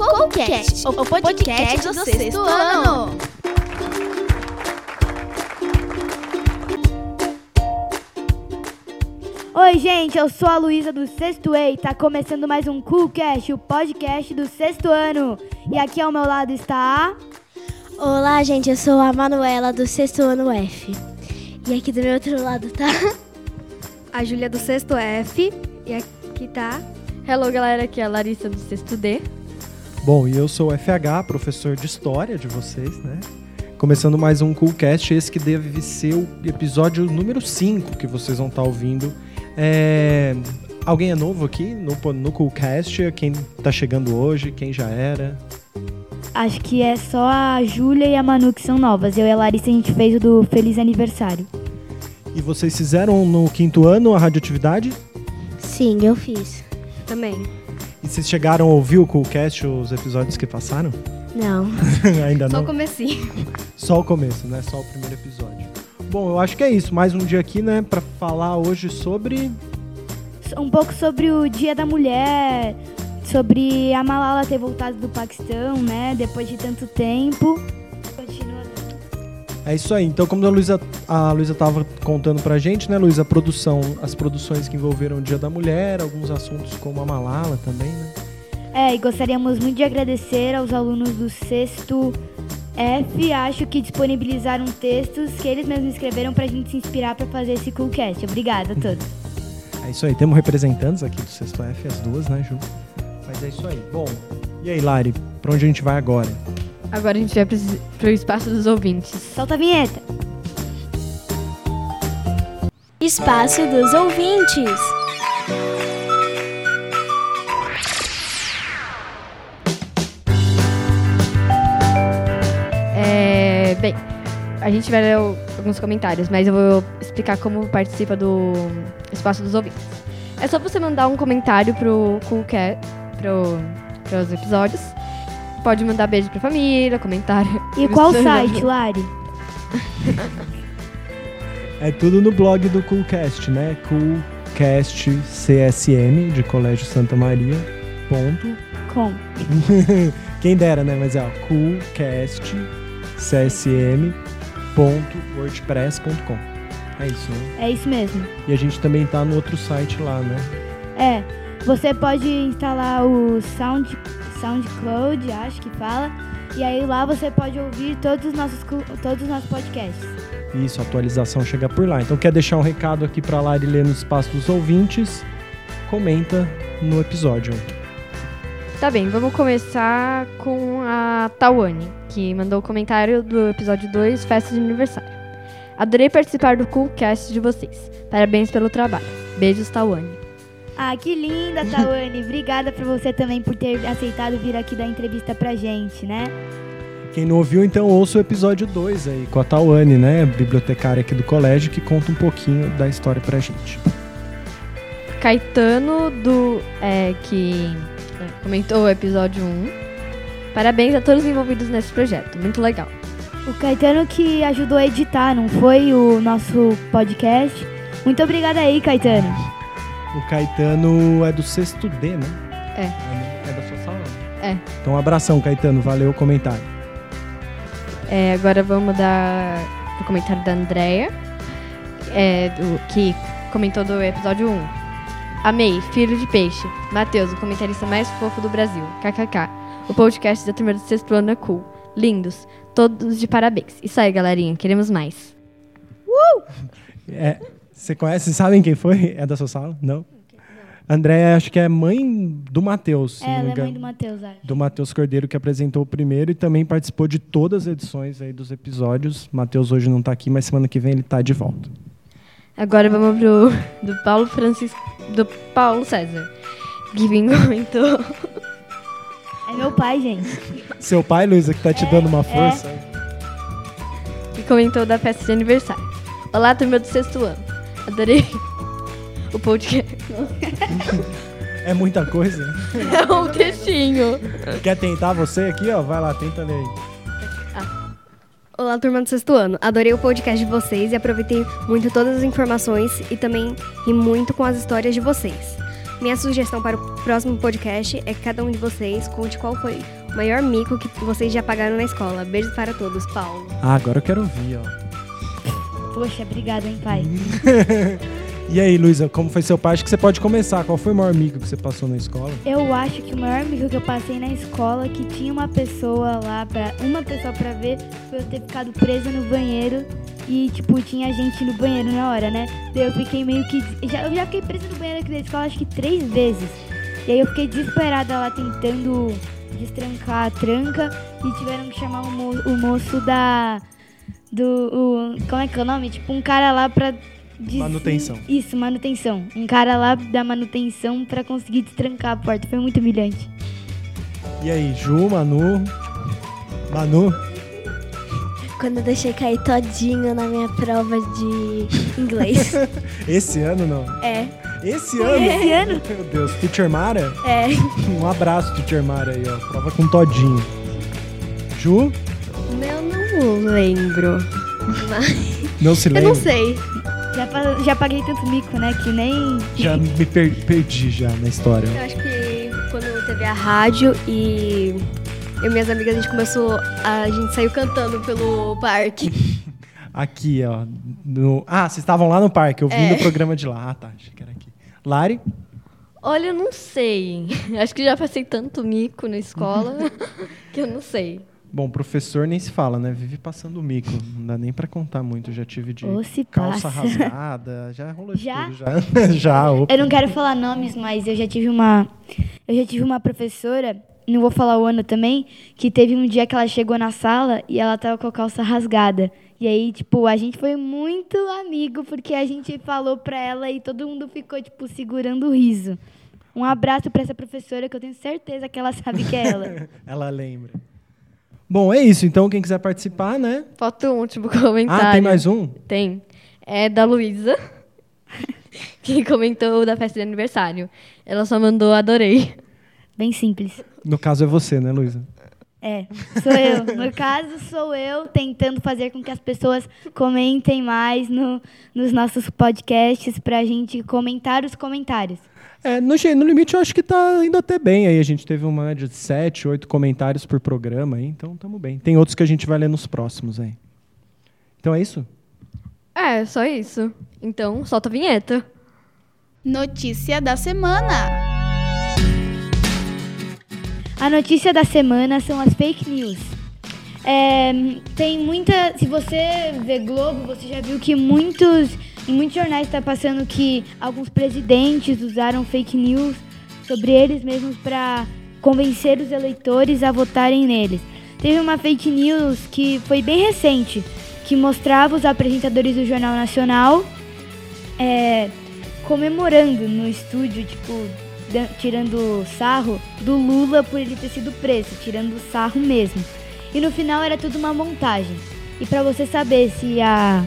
O podcast do sexto ano. Oi, gente, eu sou a Luísa do Sexto E e tá começando mais um CoolCast, o podcast do sexto ano. E aqui ao meu lado está a... Olá, gente, eu sou a Manuela do sexto ano F. E aqui do meu outro lado tá a Júlia do sexto F. E aqui tá. Hello, galera, aqui é a Larissa do sexto D. Bom, e eu sou o FH, professor de história de vocês, né? Começando mais um Coolcast, esse que deve ser o episódio número 5 que vocês vão estar ouvindo. É... Alguém é novo aqui no, no Coolcast? Quem tá chegando hoje? Quem já era? Acho que é só a Júlia e a Manu que são novas. Eu e a Larissa a gente fez o do Feliz Aniversário. E vocês fizeram no quinto ano a radioatividade? Sim, eu fiz. Também. E vocês chegaram a ouvir o Coolcast, os episódios que passaram? Não. Ainda Só não? o comecinho. Só o começo, né? Só o primeiro episódio. Bom, eu acho que é isso. Mais um dia aqui, né? Pra falar hoje sobre... Um pouco sobre o Dia da Mulher, sobre a Malala ter voltado do Paquistão, né? Depois de tanto tempo. É isso aí. Então, como a Luísa, a Luísa tava contando pra gente, né, Luísa? A produção, as produções que envolveram o Dia da Mulher, alguns assuntos como a Malala também, né? É, e gostaríamos muito de agradecer aos alunos do sexto F. Acho que disponibilizaram textos que eles mesmos escreveram pra gente se inspirar pra fazer esse Coolcast. Obrigada a todos. É isso aí. Temos representantes aqui do Sexto F, as duas, né, Ju? Mas é isso aí. Bom, e aí, Lari? Pra onde a gente vai agora? Agora a gente vai pro, pro espaço dos ouvintes. Solta a vinheta. Espaço dos ouvintes. É, bem, a gente vai ler o- alguns comentários, mas eu vou explicar como participa do espaço dos ouvintes. É só você mandar um comentário pro Coolcat, pro, pros episódios. Pode mandar beijo pra família, comentário. E qual site, Lari? É tudo no blog do Coolcast, né? Coolcast CSM, de Colégio Santa Maria. Ponto. Com. Quem dera, né? Mas é ó, coolcastcsm.wordpress.com. É isso, né? É isso mesmo. E a gente também tá no outro site lá, né? É, você pode instalar o Sound, SoundCloud, acho que fala. E aí lá você pode ouvir todos os nossos, todos os nossos podcasts. Isso, a atualização chega por lá. Então quer deixar um recado aqui pra Lari ler no espaço dos ouvintes? Comenta no episódio. Tá bem, vamos começar com a Tawane, que mandou o comentário do episódio 2, Festa de Aniversário. Adorei participar do Coolcast de vocês. Parabéns pelo trabalho. Beijos, Tawane. Ah, que linda, Tawane. Obrigada pra você também por ter aceitado vir aqui dar entrevista pra gente, né? Quem não ouviu, então ouça o episódio 2 aí com a Tawane, né? Bibliotecária aqui do colégio, que conta um pouquinho da história pra gente. Caetano, do, é, que é, comentou o episódio 1. Parabéns a todos os envolvidos nesse projeto. Muito legal. O Caetano que ajudou a editar, não foi? O nosso podcast. Muito obrigada aí, Caetano. O Caetano é do sexto D, né? É. É da sua sala? É. Então um abração, Caetano. Valeu o comentário. É, agora vamos dar o comentário da Andrea, é, do- que comentou do episódio 1. Amei, filho de peixe. Matheus, o comentarista mais fofo do Brasil. KKK. O podcast da turma do sexto ano é cool. Lindos. Todos de parabéns. Isso aí, galerinha. Queremos mais. É, você conhece, sabem quem foi? É da sua sala? Não? André, acho que é mãe do Matheus. É, ela é mãe do Matheus, acho. do Matheus Cordeiro, que apresentou o primeiro e também participou de todas as edições aí dos episódios. Matheus hoje não tá aqui, mas semana que vem ele tá de volta. Agora vamos pro do Paulo Francisco, do Paulo César. Que vim comentou. É meu pai, gente. Seu pai, Luísa, que tá te dando uma força. que comentou da festa de aniversário. Olá, turma do sexto ano. Adorei o podcast. É muita coisa. É um textinho. Quer tentar você aqui, ó? Vai lá, tenta ler aí. Olá, turma do sexto ano. Adorei o podcast de vocês e aproveitei muito todas as informações e também ri muito com as histórias de vocês. Minha sugestão para o próximo podcast é que cada um de vocês conte qual foi o maior mico que vocês já pagaram na escola. Beijos para todos, Paulo. Ah, agora eu quero ouvir, ó. Poxa, obrigada, hein, pai. E aí, Luísa, como foi seu pai? Acho que você pode começar. Qual foi o maior amigo que você passou na escola? Eu acho que o maior amigo que eu passei na escola que tinha uma pessoa lá para uma pessoa pra ver foi eu ter ficado presa no banheiro e tipo tinha gente no banheiro na hora, né? Daí eu fiquei meio que já eu já fiquei presa no banheiro aqui da escola acho que três vezes. E aí eu fiquei desesperada lá tentando destrancar a tranca e tiveram que chamar o, mo o moço da do o, como é que é o nome? Tipo um cara lá pra de- Manutenção. Isso, manutenção. Um cara lá da manutenção pra conseguir destrancar a porta. Foi muito humilhante. E aí, Ju, Manu? Manu? Quando eu deixei cair todinho na minha prova de inglês. Esse ano não. é, Esse ano? Esse ano? Meu Deus, Teacher Mara? é. Um abraço, Teacher Mara aí, ó. Prova com todinho. Ju? Não lembro. Não se Eu lembra? não sei. Já, já paguei tanto mico, né? Que nem. Já me per- perdi já na história. Eu acho que quando teve a rádio e eu e minhas amigas, a gente começou. A, a gente saiu cantando pelo parque. Aqui, ó. no- Ah, vocês estavam lá no parque, ouvindo É. o programa de lá. Ah, tá. Achei que era aqui. Lari? Olha, eu não sei. Acho que já passei tanto mico na escola que eu não sei. Bom, professor nem se fala, né? Vive passando mico. Não dá nem pra contar muito. Já tive de Ou se calça passa. rasgada. Já rolou de Já? tudo. Já, já opa. Eu não quero falar nomes, mas eu já tive uma. Eu já tive uma professora, não vou falar o ano também, que teve um dia que ela chegou na sala e ela tava com a calça rasgada. E aí, tipo, a gente foi muito amigo porque a gente falou pra ela e todo mundo ficou, tipo, segurando o riso. Um abraço pra essa professora que eu tenho certeza que ela sabe que é ela. Ela lembra. Bom, é isso. Então, quem quiser participar, né? Falta um último comentário. Ah, tem mais um? Tem. É da Luísa, que comentou da festa de aniversário. Ela só mandou adorei. Bem simples. No caso é você, né, Luísa? É, sou eu. No caso, sou eu tentando fazer com que as pessoas comentem mais no, nos nossos podcasts pra gente comentar os comentários. É, no, no limite eu acho que tá indo até bem aí. A gente teve uma média de 7, 8 comentários por programa aí, então tamo bem. Tem outros que a gente vai ler nos próximos aí. Então é isso? É, só isso. Então, solta a vinheta. Notícia da semana. A notícia da semana são as fake news. É, tem muita. Se você vê Globo, você já viu que muitos. Em muitos jornais está passando que alguns presidentes usaram fake news sobre eles mesmos para convencer os eleitores a votarem neles. Teve uma fake news que foi bem recente, que mostrava os apresentadores do Jornal Nacional é, comemorando no estúdio, tipo, tirando sarro do Lula por ele ter sido preso, tirando sarro mesmo. E no final era tudo uma montagem. E para você saber se a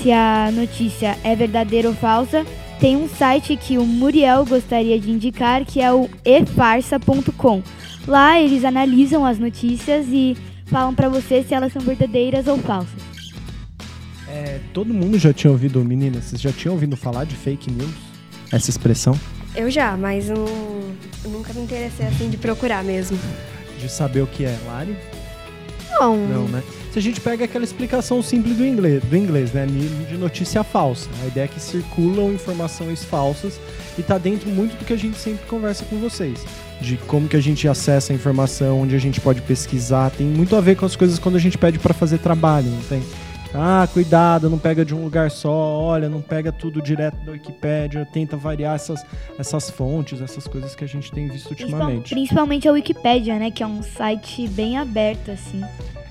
se a notícia é verdadeira ou falsa, tem um site que o Muriel gostaria de indicar, que é o efarsa.com. Lá eles analisam as notícias e falam para você se elas são verdadeiras ou falsas. É, todo mundo já tinha ouvido, meninas, vocês já tinham ouvido falar de fake news? Essa expressão? Eu já, mas eu, eu nunca me interessei assim de procurar mesmo. De saber o que é, Lari? Não. Não, né? Se a gente pega aquela explicação simples do inglês, do inglês, né? De notícia falsa. A ideia é que circulam informações falsas e tá dentro muito do que a gente sempre conversa com vocês. De como que a gente acessa a informação, onde a gente pode pesquisar. Tem muito a ver com as coisas quando a gente pede para fazer trabalho, não tem? Ah, cuidado, não pega de um lugar só, olha, não pega tudo direto da Wikipédia, tenta variar essas, essas fontes, essas coisas que a gente tem visto ultimamente. Principalmente a Wikipédia, né? Que é um site bem aberto, assim.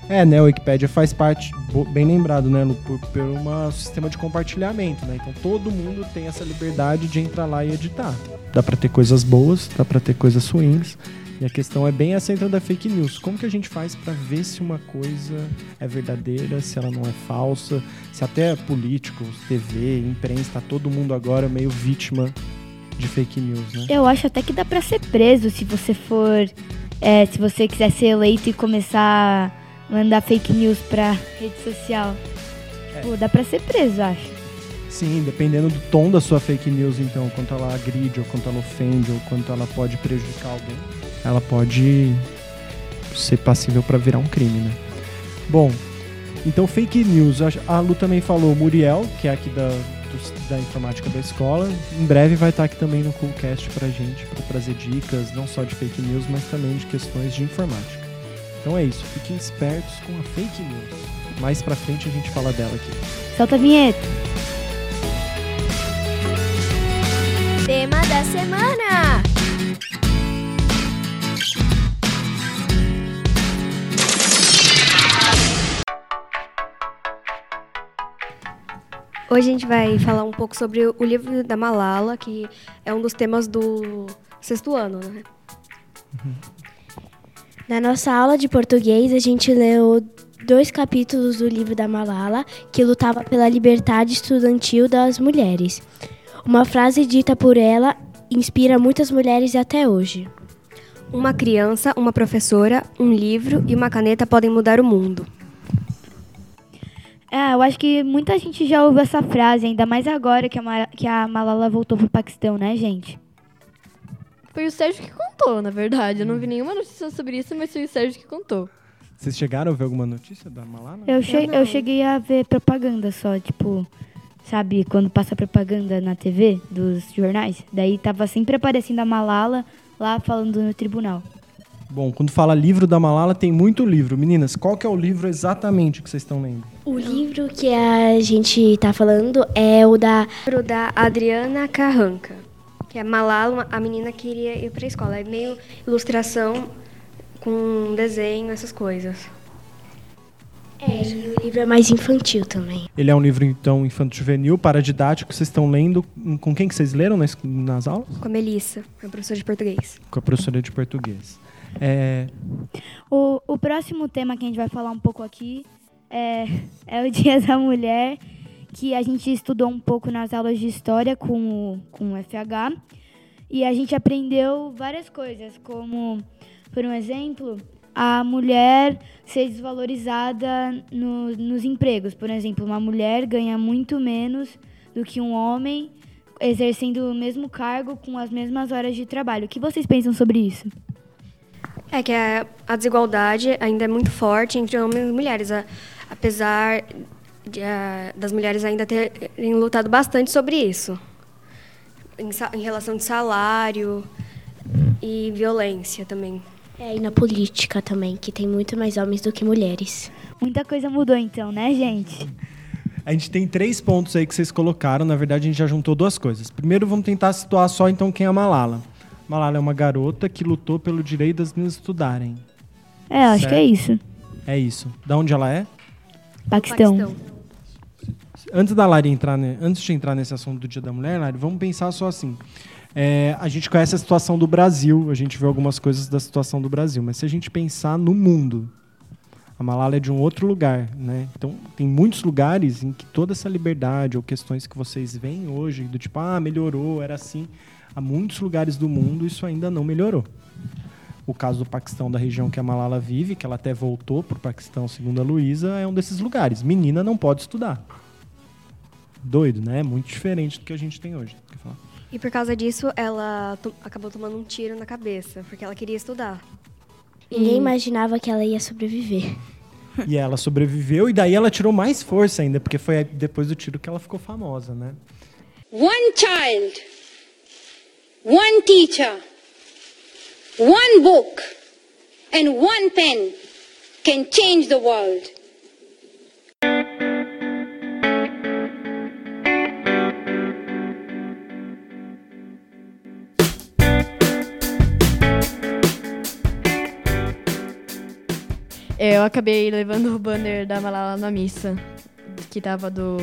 É, né? A Wikipédia faz parte, bem lembrado, né, por, por um sistema de compartilhamento, né? Então todo mundo tem essa liberdade de entrar lá e editar. Dá pra ter coisas boas, dá pra ter coisas ruins. E a questão é bem essa entrada da fake news. Como que a gente faz pra ver se uma coisa é verdadeira, se ela não é falsa, se até políticos, TV, imprensa, tá todo mundo agora meio vítima de fake news, né? Eu acho até que dá pra ser preso se você for. é, se você quiser ser eleito e começar mandar fake news pra rede social. Tipo, dá pra ser preso, acho. Sim, dependendo do tom da sua fake news, então, quanto ela agride, ou quanto ela ofende, ou quanto ela pode prejudicar alguém, ela pode ser passível para virar um crime, né? Bom, então fake news. A- A Lu também falou Muriel, que é aqui da, do- da informática da escola. Em breve vai estar aqui também no Coolcast pra gente, para trazer dicas, não só de fake news, mas também de questões de informática. Então é isso, fiquem espertos com a fake news. Mais pra frente a gente fala dela aqui. Solta a vinheta. Tema da semana. Hoje a gente vai falar um pouco sobre o livro da Malala, que é um dos temas do sexto ano, né? Na nossa aula de português, a gente leu dois capítulos do livro da Malala, que lutava pela liberdade estudantil das mulheres. Uma frase dita por ela inspira muitas mulheres até hoje. Uma criança, uma professora, um livro e uma caneta podem mudar o mundo. É, eu acho que muita gente já ouviu essa frase, ainda mais agora que a, Mara- que a Malala voltou pro Paquistão, né, gente? Foi o Sérgio que contou, na verdade. Eu não vi nenhuma notícia sobre isso, mas foi o Sérgio que contou. Vocês chegaram a ver alguma notícia da Malala? Eu, che- eu cheguei a ver propaganda só, tipo, sabe, quando passa propaganda na TV dos jornais? Daí tava sempre aparecendo a Malala lá falando no tribunal. Bom, quando fala livro da Malala, tem muito livro. Meninas, qual que é o livro exatamente que vocês estão lendo? O livro que a gente tá falando é o da livro da Adriana Carranca, que é Malala, a menina que queria ir para a escola. É meio ilustração com desenho, essas coisas. É, e o livro é mais infantil também. Ele é um livro, então, infanto-juvenil, paradidático, que vocês estão lendo. Com quem que vocês leram nas, nas aulas? Com a Melissa, é professora de português. Com a professora de português. É, O, o próximo tema que a gente vai falar um pouco aqui é, é o Dia da Mulher, que a gente estudou um pouco nas aulas de história com o, com o FH. E a gente aprendeu várias coisas, como, por um exemplo, a mulher ser desvalorizada no- nos empregos. Por exemplo, uma mulher ganha muito menos do que um homem exercendo o mesmo cargo com as mesmas horas de trabalho. O que vocês pensam sobre isso? É que a, a desigualdade ainda é muito forte entre homens e mulheres, a- apesar de, a- das mulheres ainda terem lutado bastante sobre isso, em, em relação de salário e violência também. É, e na política também, que tem muito mais homens do que mulheres. Muita coisa mudou então, né, gente? a gente tem três pontos aí que vocês colocaram. Na verdade, a gente já juntou duas coisas. Primeiro, vamos tentar situar só, então, quem é a Malala. Malala é uma garota que lutou pelo direito das meninas estudarem. É, acho que é Certo. isso. É isso. Da onde ela é? Paquistão. Antes da Lari entrar, ne- antes de entrar nesse assunto do Dia da Mulher, Lari, vamos pensar só assim. É, a gente conhece a situação do Brasil, a gente vê algumas coisas da situação do Brasil, mas se a gente pensar no mundo, a Malala é de um outro lugar, né? Então, tem muitos lugares em que toda essa liberdade ou questões que vocês veem hoje, do tipo, ah, melhorou, era assim. Há muitos lugares do mundo isso ainda não melhorou. O caso do Paquistão, da região que a Malala vive, que ela até voltou para o Paquistão, segundo a Luísa, é um desses lugares. Menina não pode estudar. Doido, né? Muito diferente do que a gente tem hoje. Quer falar? E por causa disso, ela to- acabou tomando um tiro na cabeça, porque ela queria estudar. Ninguém imaginava que ela ia sobreviver. E ela sobreviveu e daí ela tirou mais força ainda, porque foi depois do tiro que ela ficou famosa, né? one child, one teacher, one book, and one pen can change the world. Eu acabei levando o banner da Malala na missa. Que tava do.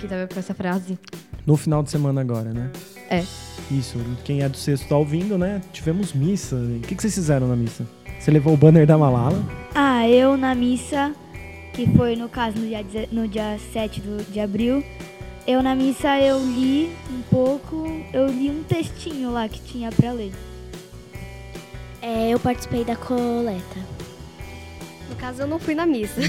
Que tava com essa frase. No final de semana agora, né? É. Isso. Quem é do sexto tá ouvindo, né? Tivemos missa. O que, que vocês fizeram na missa? Você levou o banner da Malala? Ah, eu na missa, que foi no caso no dia, no dia 7 do- de abril, eu na missa eu li um pouco, eu li um textinho lá que tinha pra ler. É, eu participei da coleta. No caso, eu não fui na missa.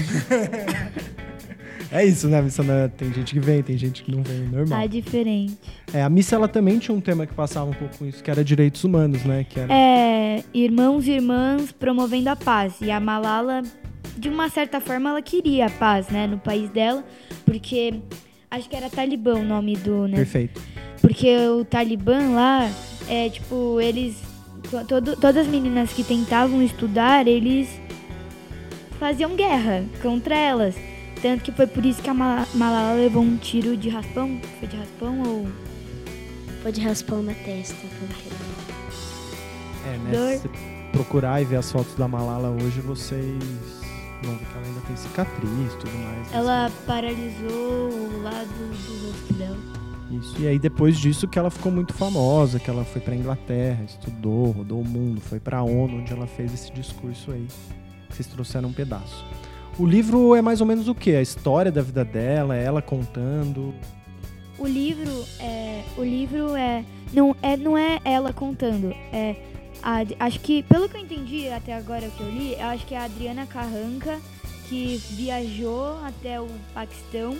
É isso, né? A missa né? tem gente que vem, tem gente que não vem, normal. Tá diferente. É, a missa ela também tinha um tema que passava um pouco com isso, que era direitos humanos, né? Que era... É, irmãos e irmãs promovendo a paz. E a Malala, de uma certa forma, ela queria a paz, né, no país dela, porque acho que era Talibã o nome do, né? Perfeito. Porque o Talibã lá, é tipo, eles. to- todo- todas as meninas que tentavam estudar, eles faziam guerra contra elas. Tanto que foi por isso que a Ma- Malala levou um tiro de raspão. Foi de raspão ou. Foi de raspão na testa. porque- É, né? Dor. Se você procurar e ver as fotos da Malala hoje, vocês vão ver que ela ainda tem cicatriz e tudo mais. Ela paralisou o lado do rosto dela. Isso. E aí depois disso que ela ficou muito famosa, que ela foi pra Inglaterra, estudou, rodou o mundo, foi pra ONU, onde ela fez esse discurso aí, que vocês trouxeram um pedaço. O livro é mais ou menos o quê? A história da vida dela, ela contando. O livro é. O livro é. Não é, não é ela contando. É. a- acho que, pelo que eu entendi até agora que eu li, eu acho que é a Adriana Carranca que viajou até o Paquistão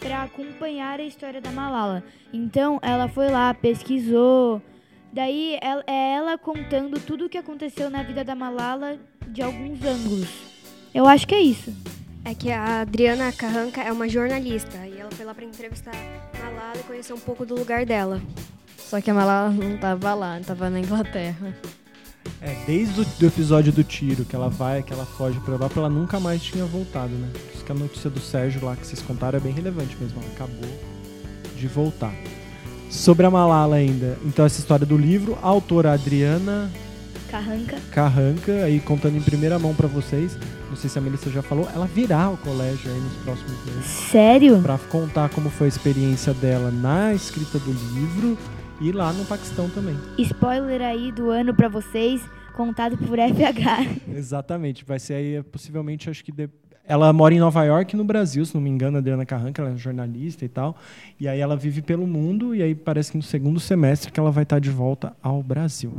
para acompanhar a história da Malala. Então ela foi lá, pesquisou. Daí ela- é ela contando tudo o que aconteceu na vida da Malala de alguns ângulos. Eu acho que é isso. É que a Adriana Carranca é uma jornalista e ela foi lá pra entrevistar a Malala e conhecer um pouco do lugar dela. Só que a Malala não tava lá, tava na Inglaterra. É, desde o do episódio do tiro, que ela vai, que ela foge pra Europa, ela nunca mais tinha voltado, né? Por isso que a notícia do Sérgio lá que vocês contaram é bem relevante mesmo. Ela acabou de voltar. Sobre a Malala ainda. Então, essa história do livro, a autora Adriana Carranca. Carranca, aí contando em primeira mão pra vocês. Não sei se a Melissa já falou, ela virá ao colégio aí nos próximos meses. Sério? Pra contar como foi a experiência dela na escrita do livro e lá no Paquistão também. Spoiler aí do ano pra vocês, contado por FH. Exatamente, vai ser aí possivelmente, acho que de- ela mora em Nova York, no Brasil, se não me engano, a Adriana Carranca, ela é jornalista e tal. E aí ela vive pelo mundo e aí parece que no segundo semestre que ela vai estar de volta ao Brasil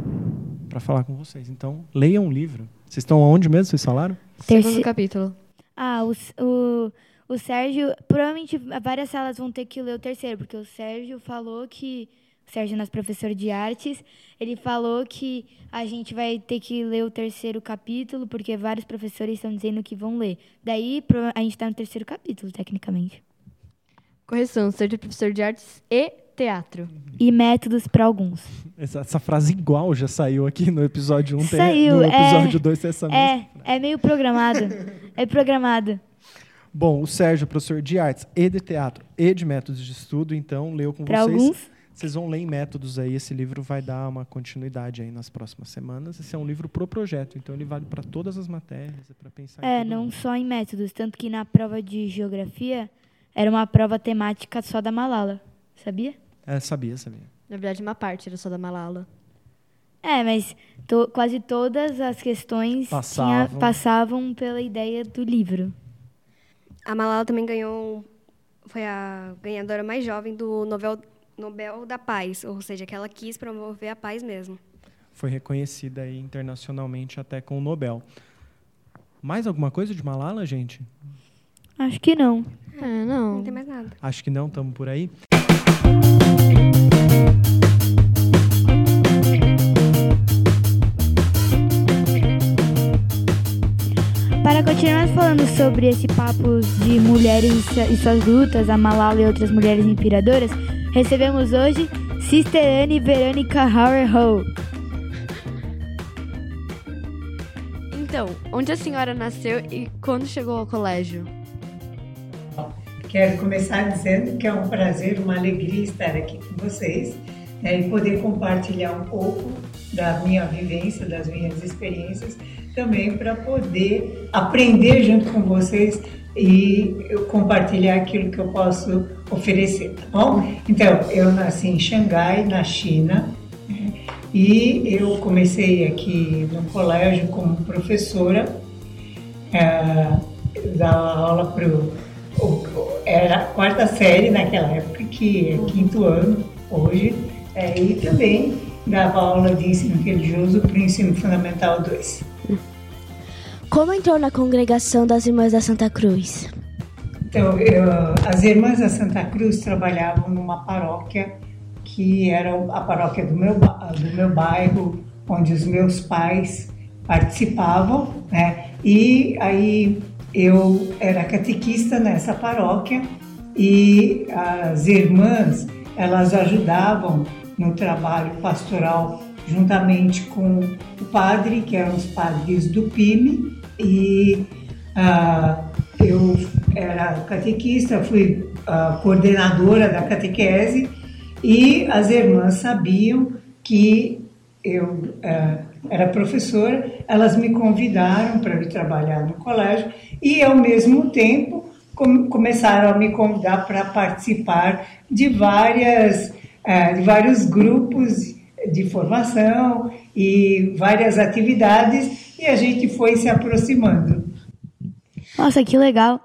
Pra falar com vocês. Então, leiam o livro. Vocês estão onde mesmo? Vocês falaram? Segundo Terci- capítulo. Ah, o, o, o Sérgio. Provavelmente várias salas vão ter que ler o terceiro, porque o Sérgio falou que. Sérgio, nosso professor de artes, ele falou que a gente vai ter que ler o terceiro capítulo, porque vários professores estão dizendo que vão ler. Daí a gente tá no terceiro capítulo, tecnicamente. Correção, seja professor de artes e teatro. E métodos para alguns. Essa, essa frase igual já saiu aqui no episódio 1. Saiu, no é. episódio 2 tem essa mesma. É, é meio programado. é programado. Bom, o Sérgio, professor de artes e de teatro e de métodos de estudo, então leu com Para vocês. alguns. Vocês vão ler em métodos aí, esse livro vai dar uma continuidade aí nas próximas semanas. Esse é um livro pro projeto, então ele vale para todas as matérias, é para pensar em É, não mundo. só em métodos. Tanto que na prova de geografia era uma prova temática só da Malala. Sabia? É, sabia, sabia. Na verdade, uma parte era só da Malala. É, mas to- quase todas as questões tinha- Passavam. passavam pela ideia do livro. A Malala também ganhou. Foi a ganhadora mais jovem do Nobel, Nobel da Paz, ou seja, que ela quis promover a paz mesmo. Foi reconhecida aí internacionalmente até com o Nobel. Mais alguma coisa de Malala, gente? Acho que não. É, não. Não tem mais nada. Acho que não, estamos por aí. Para continuarmos falando sobre esse papo de mulheres e e suas lutas, a Malala e outras mulheres inspiradoras, recebemos hoje Sister Anne Verônica Hauer Ho. Então, onde a senhora nasceu e quando chegou ao colégio? Quero começar dizendo que é um prazer, uma alegria estar aqui com vocês né, e poder compartilhar um pouco da minha vivência, das minhas experiências, também para poder aprender junto com vocês e compartilhar aquilo que eu posso oferecer, tá bom? Então, eu nasci em Xangai, na China, né, e eu comecei aqui no colégio como professora, é, dava aula para era a quarta série naquela época, que é quinto ano hoje, é, e também dava aula de ensino religioso para o ensino fundamental 2. Como entrou na congregação das Irmãs da Santa Cruz? Então, eu, as irmãs da Santa Cruz trabalhavam numa paróquia que era a paróquia do meu, do meu bairro, onde os meus pais participavam, né? E aí eu era catequista nessa paróquia e as irmãs, elas ajudavam no trabalho pastoral juntamente com o padre, que eram os padres do PIME, e ah, eu era catequista, fui ah, coordenadora da catequese e as irmãs sabiam que eu ah, era professora, elas me convidaram para ir trabalhar no colégio e, ao mesmo tempo, com, começaram a me convidar para participar de, várias, ah, de vários grupos de formação e várias atividades e a gente foi se aproximando. Nossa, que legal.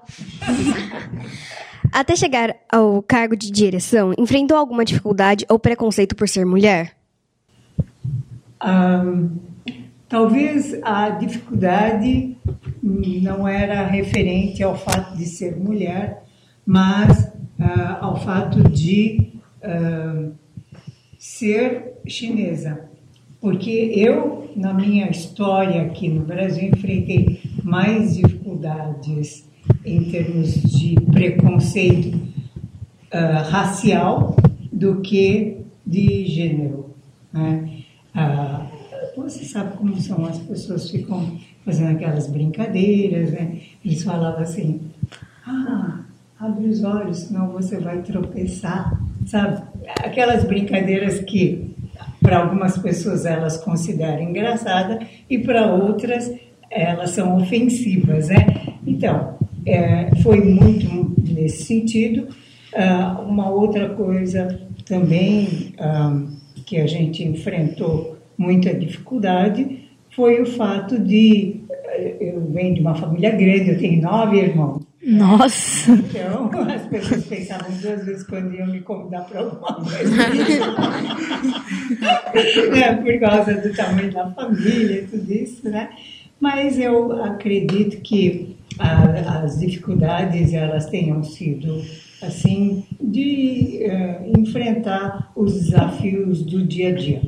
Até chegar ao cargo de direção, enfrentou alguma dificuldade ou preconceito por ser mulher? Talvez a dificuldade não era referente ao fato de ser mulher, mas uh, ao fato de uh, ser chinesa. Porque eu, na minha história aqui no Brasil, enfrentei mais dificuldades em termos de preconceito uh, racial do que de gênero. Né? Uh, você sabe como são, as pessoas ficam fazendo aquelas brincadeiras, né? Eles falavam assim, ah, abre os olhos, senão você vai tropeçar, sabe? Aquelas brincadeiras que para algumas pessoas elas consideram engraçada e para outras elas são ofensivas, né? Então, é, foi muito nesse sentido. Uh, uma outra coisa também uh, que a gente enfrentou muita dificuldade foi o fato de eh, eu venho de uma família grande, eu tenho nove irmãos. Nossa! Então, as pessoas pensavam duas vezes quando iam me convidar para alguma coisa. é, por causa do tamanho da família e tudo isso, né? Mas eu acredito que a, as dificuldades elas tenham sido assim de uh, enfrentar os desafios do dia a dia.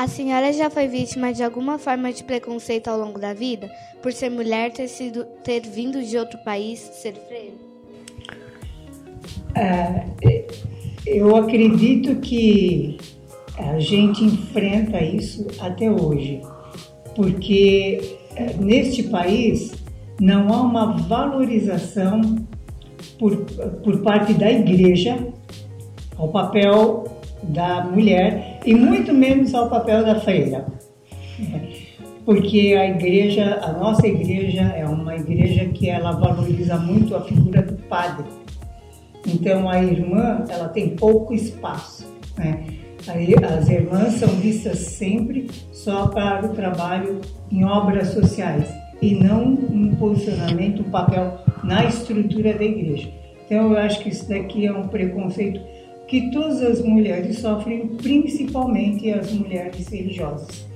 A senhora já foi vítima de alguma forma de preconceito ao longo da vida? Por ser mulher, ter, sido, ter vindo de outro país, ser freira? Uh, eu acredito que a gente enfrenta isso até hoje, porque uh, neste país não há uma valorização por, por parte da igreja ao papel da mulher e muito menos ao papel da freira. Porque a igreja, a nossa igreja é uma igreja que ela valoriza muito a figura do padre. Então a irmã, ela tem pouco espaço. Né? As irmãs são vistas sempre só para o trabalho em obras sociais e não um posicionamento, um papel na estrutura da igreja. Então eu acho que isso daqui é um preconceito que todas as mulheres sofrem, principalmente as mulheres religiosas.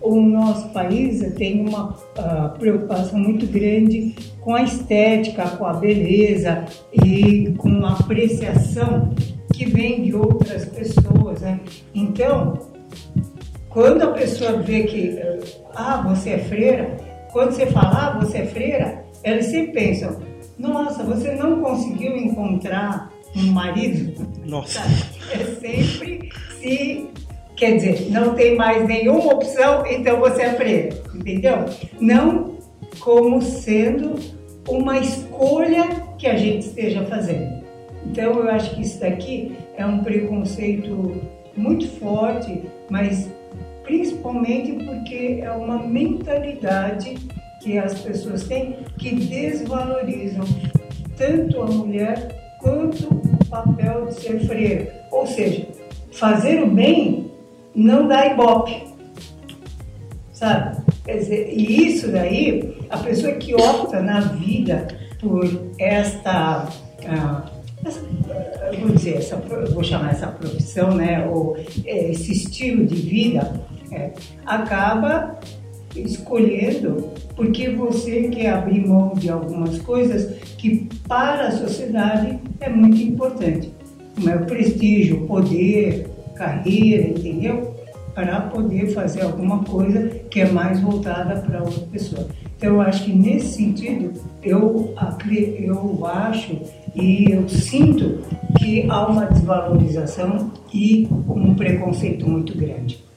O nosso país tem uma uh, preocupação muito grande com a estética, com a beleza e com a apreciação que vem de outras pessoas. Né? Então, quando a pessoa vê que, ah, você é freira, quando você fala, ah, você é freira, elas sempre pensam, nossa, você não conseguiu encontrar um marido, Nossa. é sempre se quer dizer, não tem mais nenhuma opção, então você é freira, entendeu? Não como sendo uma escolha que a gente esteja fazendo. Então eu acho que isso daqui é um preconceito muito forte, mas principalmente porque é uma mentalidade que as pessoas têm que desvalorizam tanto a mulher quanto o papel de ser freira. Ou seja, fazer o bem não dá ibope, sabe? Quer dizer, e isso daí, a pessoa que opta na vida por esta, ah, essa, vou dizer, essa, vou chamar essa profissão, né, ou é, esse estilo de vida, é, acaba escolhendo porque você quer abrir mão de algumas coisas que para a sociedade é muito importante. Como é o prestígio, o poder, carreira, entendeu? Para poder fazer alguma coisa que é mais voltada para outra pessoa. Então, eu acho que nesse sentido, eu, eu acho e eu sinto que há uma desvalorização e um preconceito muito grande.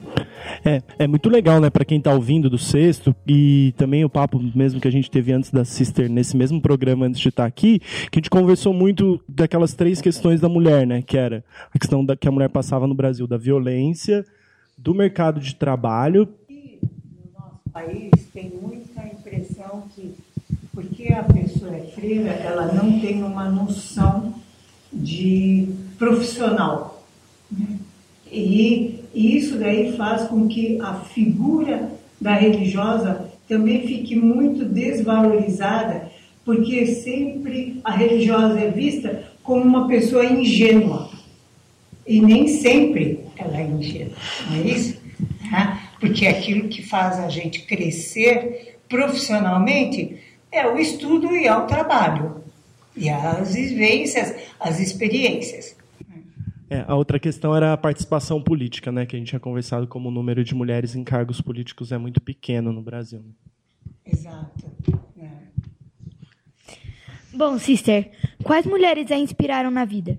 É, é muito legal, né, para quem está ouvindo do sexto e também o papo mesmo que a gente teve antes da Sister nesse mesmo programa antes de estar tá aqui, que a gente conversou muito daquelas três questões da mulher, né, que era a questão da, que a mulher passava no Brasil da violência, do mercado de trabalho. E no nosso país tem muita impressão que porque a pessoa é freira, ela não tem uma noção de profissional. Né? E, e isso daí faz com que a figura da religiosa também fique muito desvalorizada, porque sempre a religiosa é vista como uma pessoa ingênua. E nem sempre ela é ingênua, não é isso? Porque aquilo que faz a gente crescer profissionalmente é o estudo e é o trabalho, e as vivências, as experiências. É, a outra questão era a participação política, né? Que a gente tinha conversado como o número de mulheres em cargos políticos é muito pequeno no Brasil. Exato. É. Bom, sister, quais mulheres a inspiraram na vida?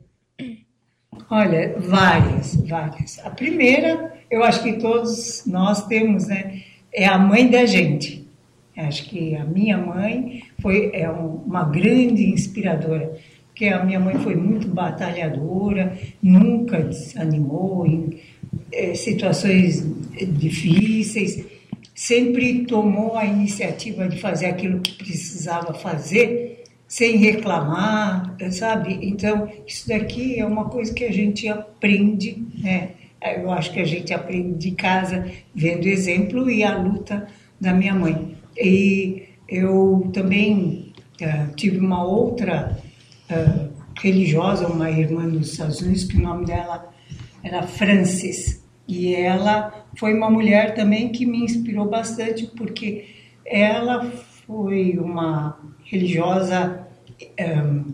Olha, várias, várias. A primeira, eu acho que todos nós temos, né? É a mãe da gente. Acho que a minha mãe foi é uma grande inspiradora porque a minha mãe foi muito batalhadora, nunca desanimou em é, situações difíceis, sempre tomou a iniciativa de fazer aquilo que precisava fazer, sem reclamar, sabe? Então, isso daqui é uma coisa que a gente aprende, né? Eu acho que a gente aprende de casa, vendo exemplo e a luta da minha mãe. E eu também uh, tive uma outra uh, religiosa, uma irmã nos Estados Unidos, que o nome dela era Frances. E ela foi uma mulher também que me inspirou bastante, porque ela foi uma religiosa um,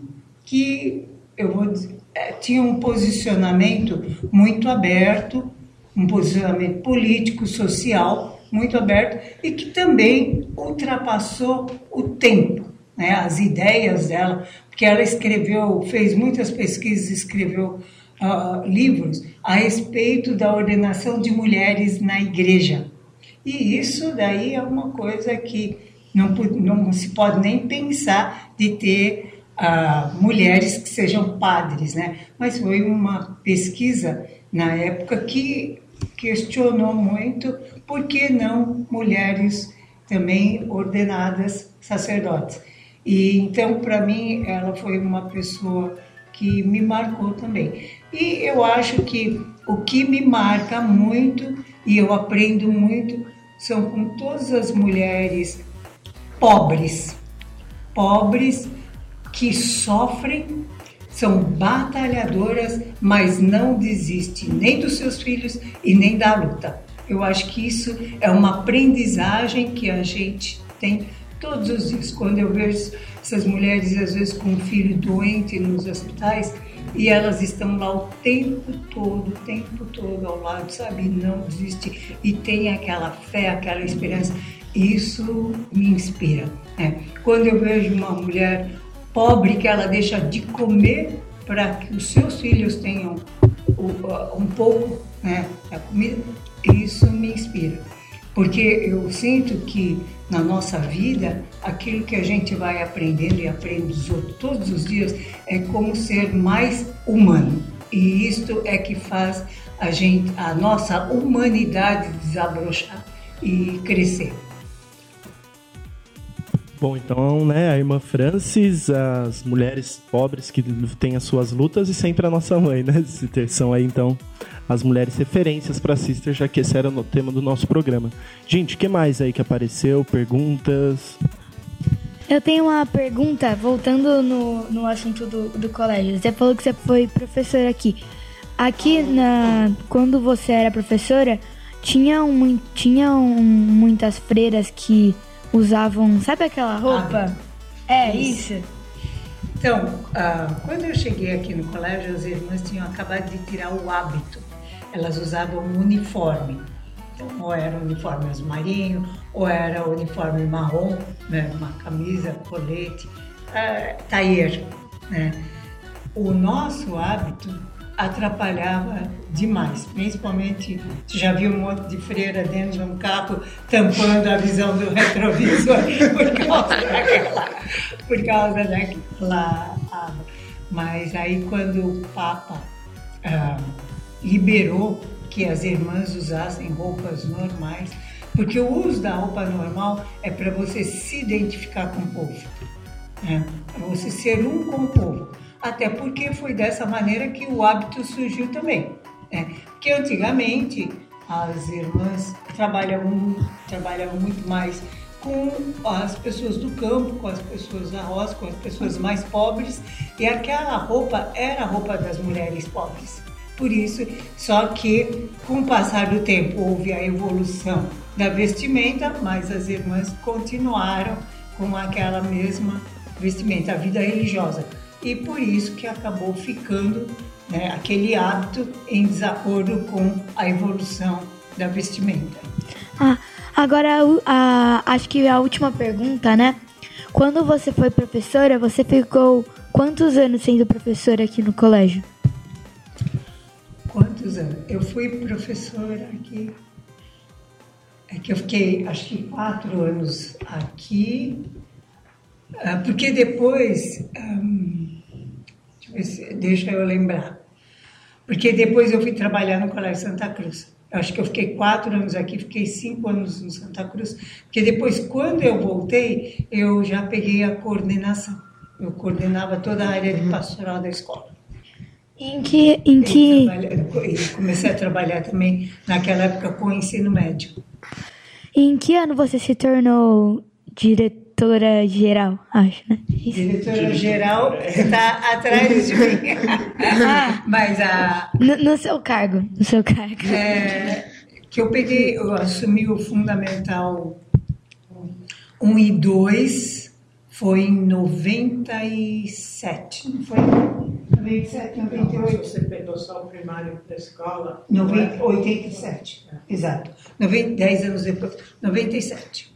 que, eu vou dizer, eh, tinha um posicionamento muito aberto, um posicionamento político, social muito aberto e que também ultrapassou o tempo, né, as ideias dela, que ela escreveu, fez muitas pesquisas, escreveu uh, livros a respeito da ordenação de mulheres na igreja. E isso daí é uma coisa que não, não se pode nem pensar de ter uh, mulheres que sejam padres, né? Mas foi uma pesquisa na época que questionou muito por que não mulheres também ordenadas sacerdotes. E então, para mim, ela foi uma pessoa que me marcou também. E eu acho que o que me marca muito e eu aprendo muito são com todas as mulheres pobres, pobres que sofrem, são batalhadoras, mas não desistem nem dos seus filhos e nem da luta. Eu acho que isso é uma aprendizagem que a gente tem todos os dias. Quando eu vejo essas mulheres, às vezes, com um filho doente nos hospitais, e elas estão lá o tempo todo, o tempo todo ao lado, sabe? Não desiste e tem aquela fé, aquela esperança. Isso me inspira. Né? Quando eu vejo uma mulher pobre que ela deixa de comer para que os seus filhos tenham um pouco né, da comida, isso me inspira. Porque eu sinto que na nossa vida, aquilo que a gente vai aprendendo e aprende todos os dias é como ser mais humano. E isto é que faz a gente, a nossa humanidade desabrochar e crescer. Bom, então, né, a irmã Francis, as mulheres pobres que têm as suas lutas e sempre a nossa mãe, né? São aí, então, as mulheres referências para Sister, já que esse era o tema do nosso programa. Gente, o que mais aí que apareceu? Perguntas? Eu tenho uma pergunta, voltando no, no assunto do, do colégio. Você falou que você foi professora aqui. Aqui, na, quando você era professora, tinham, mui- tinham muitas freiras que usavam, sabe aquela roupa? É, isso. Então, ah, quando eu cheguei aqui no colégio, as irmãs tinham acabado de tirar o hábito. Elas usavam um uniforme. Então, ou era um uniforme azul marinho, ou era o uniforme marrom, né, uma camisa, colete, ah, taier, né? O nosso hábito atrapalhava demais, principalmente, você já viu um monte de freira dentro de um carro tampando a visão do retrovisor por causa daquela, por causa daquela água. Mas aí quando o Papa ah, liberou que as irmãs usassem roupas normais, porque o uso da roupa normal é para você se identificar com o povo, né? para você ser um com o povo. Até porque foi dessa maneira que o hábito surgiu também. Né? Porque antigamente as irmãs trabalhavam, trabalhavam muito mais com as pessoas do campo, com as pessoas da roça, com as pessoas mais pobres, e aquela roupa era a roupa das mulheres pobres. Por isso, só que com o passar do tempo houve a evolução da vestimenta, mas as irmãs continuaram com aquela mesma vestimenta, a vida religiosa. E por isso que acabou ficando né, aquele hábito em desacordo com a evolução da vestimenta. Ah, agora o- a- acho que a última pergunta, né? Quando você foi professora, você ficou quantos anos sendo professora aqui no colégio? Quantos anos? Eu fui professora aqui. É que eu fiquei, acho que quatro anos aqui, porque depois, hum, deixa, eu eu lembrar, porque depois eu fui trabalhar no Colégio Santa Cruz. Eu acho que eu fiquei quatro anos aqui, fiquei cinco anos no Santa Cruz, porque depois, quando eu voltei, eu já peguei a coordenação. Eu coordenava toda a área de pastoral da escola. Em que, em que, trabalha- e comecei a trabalhar também naquela época com o ensino médio. em que ano você se tornou diretora geral? Acho, né? Diretora geral está atrás de mim. Mas a No, no seu cargo, no seu cargo. é, que eu peguei, eu assumi o fundamental 1 e 2 foi em 97, não foi? 97, 98. Você pegou só o primário da escola. 90, 87, exato. 90, 10 anos depois, 97.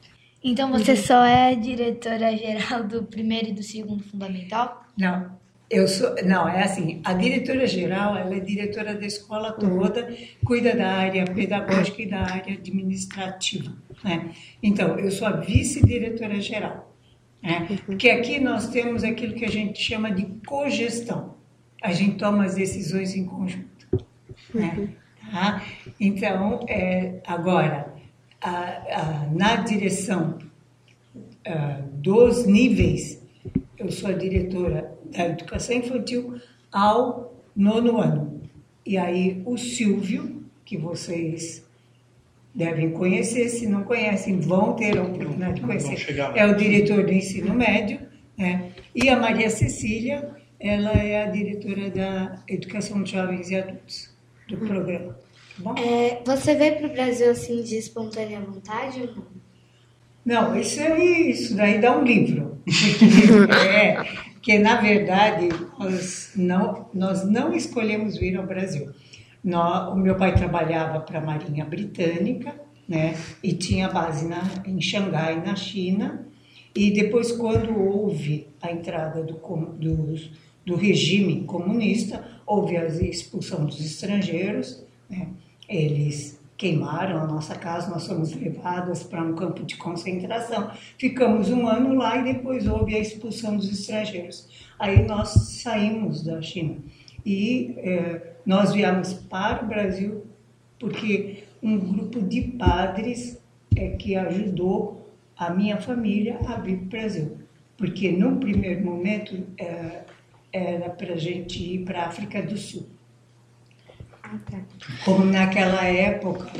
Então você só é diretora geral do primeiro e do segundo fundamental? Não, eu sou, não, é assim, a diretora geral, ela é diretora da escola toda, cuida da área pedagógica e da área administrativa, né? Então, eu sou a vice-diretora geral, né? Porque aqui nós temos aquilo que a gente chama de cogestão. A gente toma as decisões em conjunto, né? Tá? Então, é, agora, a, a, na direção ah, dos níveis, eu sou a diretora da educação infantil ao nono ano. E aí o Silvio, que vocês devem conhecer, se não conhecem, vão ter a oportunidade de conhecer, é o diretor do ensino médio, né? e a Maria Cecília, ela é a diretora da educação de jovens e adultos do programa. É, você veio para o Brasil assim de espontânea vontade ou não? Não, isso aí, isso daí dá um livro. Porque, é, porque na verdade, nós não, nós não escolhemos vir ao Brasil. Nó- o meu pai trabalhava para a Marinha Britânica, né, e tinha base na, em Xangai, na China. E depois, quando houve a entrada do, dos- do regime comunista, houve a expulsão dos estrangeiros, né, eles queimaram a nossa casa, nós fomos levadas para um campo de concentração. Ficamos um ano lá e depois houve a expulsão dos estrangeiros. Aí nós saímos da China e eh, nós viemos para o Brasil porque um grupo de padres é que ajudou a minha família a vir para o Brasil. Porque no primeiro momento eh, era para a gente ir para a África do Sul. Como naquela época